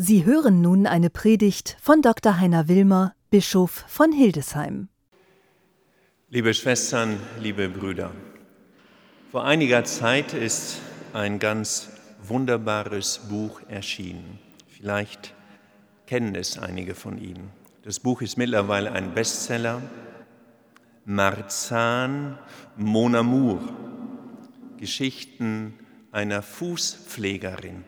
Sie hören nun eine Predigt von Dr. Heiner Wilmer, Bischof von Hildesheim. Liebe Schwestern, liebe Brüder, vor einiger Zeit ist ein ganz wunderbares Buch erschienen. Vielleicht kennen es einige von Ihnen. Das Buch ist mittlerweile ein Bestseller. Marzahn Mon Amour, Geschichten einer Fußpflegerin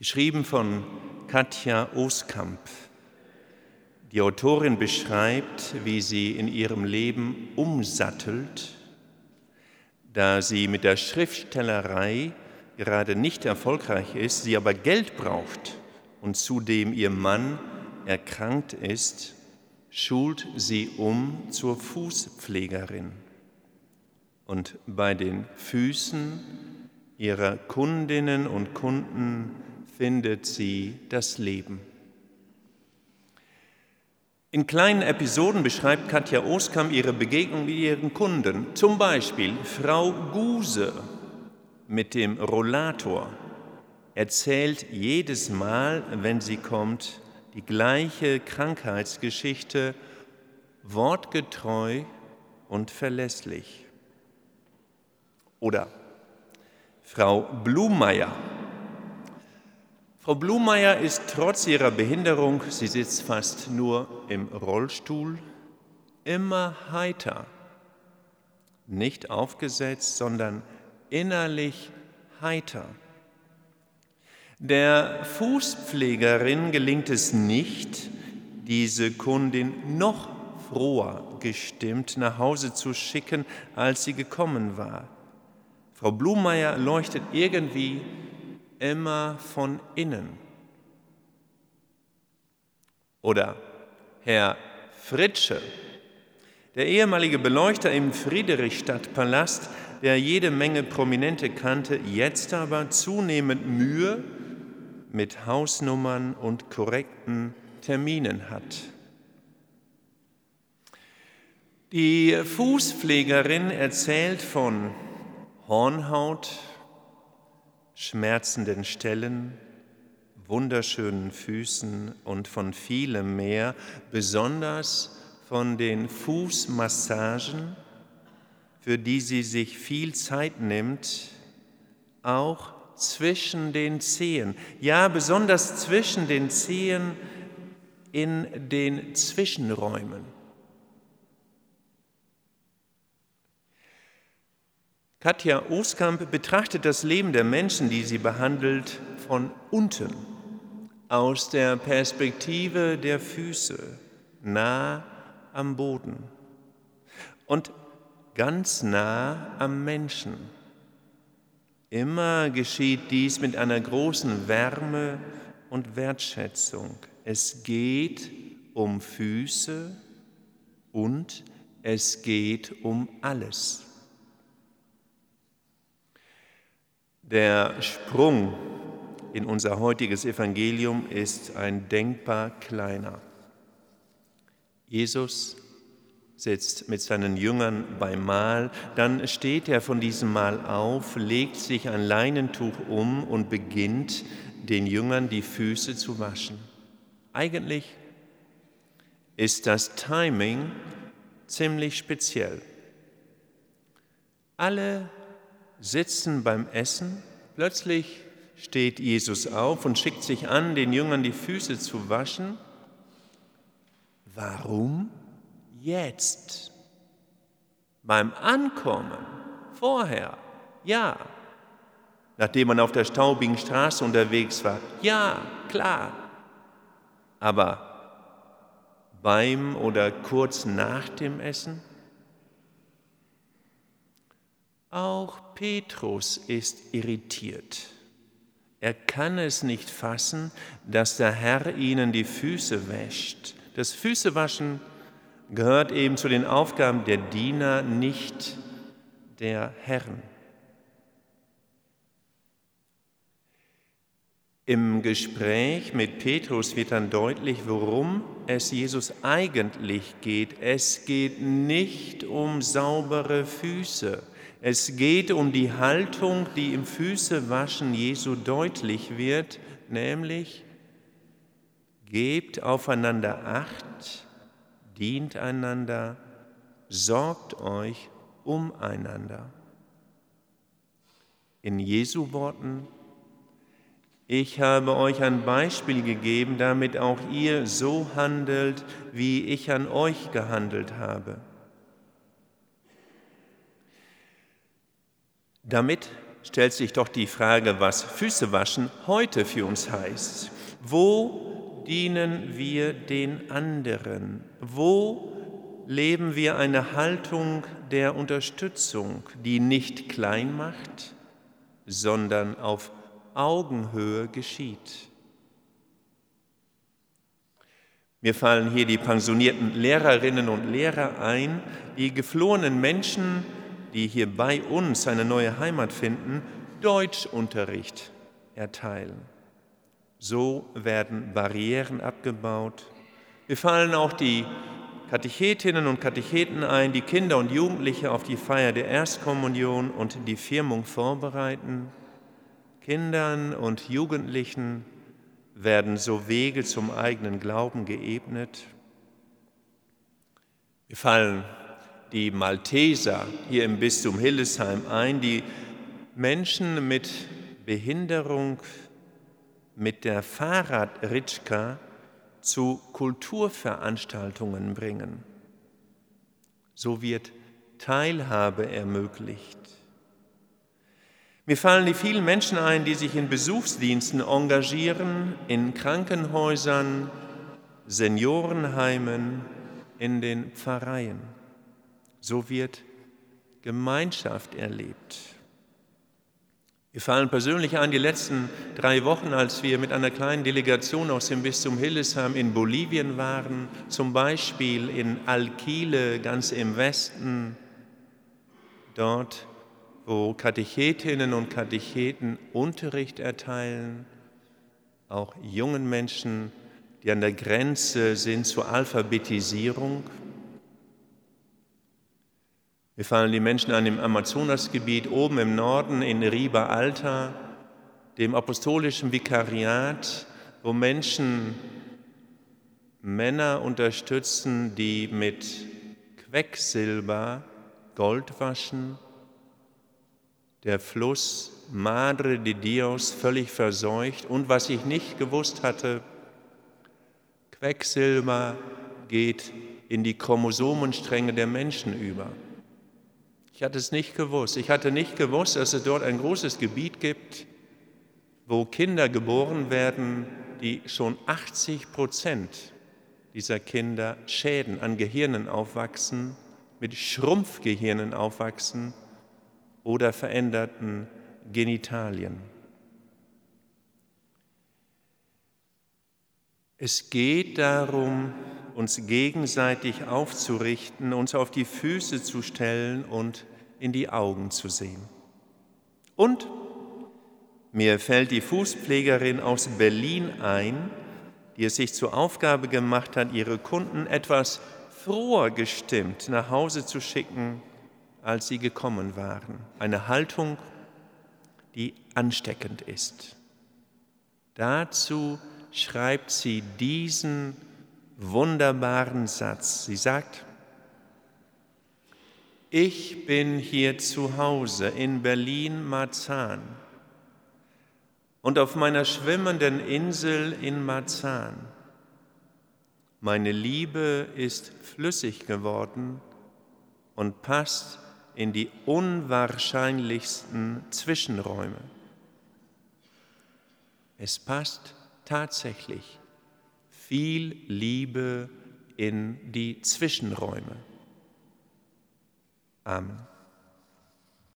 geschrieben von Katja Oskamp. Die Autorin beschreibt, wie sie in ihrem Leben umsattelt, da sie mit der Schriftstellerei gerade nicht erfolgreich ist, sie aber Geld braucht und zudem ihr Mann erkrankt ist, schult sie um zur Fußpflegerin. Und bei den Füßen ihrer Kundinnen und Kunden findet sie das Leben. In kleinen Episoden beschreibt Katja Oskam ihre Begegnung mit ihren Kunden. Zum Beispiel Frau Guse mit dem Rollator erzählt jedes Mal, wenn sie kommt, die gleiche Krankheitsgeschichte wortgetreu und verlässlich. Oder Frau Blumeyer Frau Blumeyer ist trotz ihrer Behinderung, sie sitzt fast nur im Rollstuhl, immer heiter, nicht aufgesetzt, sondern innerlich heiter. Der Fußpflegerin gelingt es nicht, diese Kundin noch froher gestimmt nach Hause zu schicken, als sie gekommen war. Frau Blumeyer leuchtet irgendwie immer von innen. Oder Herr Fritsche, der ehemalige Beleuchter im Friedrichstadtpalast, der jede Menge Prominente kannte, jetzt aber zunehmend Mühe mit Hausnummern und korrekten Terminen hat. Die Fußpflegerin erzählt von Hornhaut, schmerzenden Stellen, wunderschönen Füßen und von vielem mehr, besonders von den Fußmassagen, für die sie sich viel Zeit nimmt, auch zwischen den Zehen, ja besonders zwischen den Zehen in den Zwischenräumen. Katja Oskamp betrachtet das Leben der Menschen, die sie behandelt, von unten, aus der Perspektive der Füße, nah am Boden und ganz nah am Menschen. Immer geschieht dies mit einer großen Wärme und Wertschätzung. Es geht um Füße und es geht um alles. Der Sprung in unser heutiges Evangelium ist ein denkbar kleiner. Jesus sitzt mit seinen Jüngern beim Mahl, dann steht er von diesem Mahl auf, legt sich ein Leinentuch um und beginnt den Jüngern die Füße zu waschen. Eigentlich ist das Timing ziemlich speziell. Alle sitzen beim Essen, plötzlich steht Jesus auf und schickt sich an, den Jüngern die Füße zu waschen. Warum jetzt? Beim Ankommen, vorher, ja. Nachdem man auf der staubigen Straße unterwegs war, ja, klar. Aber beim oder kurz nach dem Essen? Auch Petrus ist irritiert. Er kann es nicht fassen, dass der Herr ihnen die Füße wäscht. Das Füßewaschen gehört eben zu den Aufgaben der Diener, nicht der Herren. Im Gespräch mit Petrus wird dann deutlich, worum es Jesus eigentlich geht. Es geht nicht um saubere Füße. Es geht um die Haltung, die im Füßewaschen Jesu deutlich wird, nämlich gebt aufeinander acht, dient einander, sorgt euch umeinander. In Jesu Worten, ich habe euch ein Beispiel gegeben, damit auch ihr so handelt, wie ich an euch gehandelt habe. Damit stellt sich doch die Frage, was Füße waschen heute für uns heißt. Wo dienen wir den anderen? Wo leben wir eine Haltung der Unterstützung, die nicht klein macht, sondern auf Augenhöhe geschieht? Mir fallen hier die pensionierten Lehrerinnen und Lehrer ein, die geflohenen Menschen, die hier bei uns eine neue Heimat finden, Deutschunterricht erteilen. So werden Barrieren abgebaut. Wir fallen auch die Katechetinnen und Katecheten ein, die Kinder und Jugendliche auf die Feier der Erstkommunion und die Firmung vorbereiten. Kindern und Jugendlichen werden so Wege zum eigenen Glauben geebnet. Wir fallen die Malteser hier im Bistum Hildesheim ein, die Menschen mit Behinderung mit der Fahrradritschka zu Kulturveranstaltungen bringen. So wird Teilhabe ermöglicht. Mir fallen die vielen Menschen ein, die sich in Besuchsdiensten engagieren, in Krankenhäusern, Seniorenheimen, in den Pfarreien. So wird Gemeinschaft erlebt. Wir fallen persönlich an die letzten drei Wochen, als wir mit einer kleinen Delegation aus dem Bistum Hildesheim in Bolivien waren, zum Beispiel in Alquile, ganz im Westen, dort, wo Katechetinnen und Katecheten Unterricht erteilen, auch jungen Menschen, die an der Grenze sind zur Alphabetisierung. Wir fallen die Menschen an im Amazonasgebiet, oben im Norden in Riba Alta, dem apostolischen Vikariat, wo Menschen Männer unterstützen, die mit Quecksilber Gold waschen, der Fluss Madre de Dios völlig verseucht und was ich nicht gewusst hatte, Quecksilber geht in die Chromosomenstränge der Menschen über. Ich hatte es nicht gewusst. Ich hatte nicht gewusst, dass es dort ein großes Gebiet gibt, wo Kinder geboren werden, die schon 80 Prozent dieser Kinder Schäden an Gehirnen aufwachsen, mit Schrumpfgehirnen aufwachsen oder veränderten Genitalien. Es geht darum, uns gegenseitig aufzurichten, uns auf die Füße zu stellen und in die Augen zu sehen. Und mir fällt die Fußpflegerin aus Berlin ein, die es sich zur Aufgabe gemacht hat, ihre Kunden etwas froher gestimmt nach Hause zu schicken, als sie gekommen waren. Eine Haltung, die ansteckend ist. Dazu schreibt sie diesen wunderbaren Satz. Sie sagt, ich bin hier zu Hause in Berlin-Marzahn und auf meiner schwimmenden Insel in Marzahn. Meine Liebe ist flüssig geworden und passt in die unwahrscheinlichsten Zwischenräume. Es passt tatsächlich viel Liebe in die Zwischenräume. Amen.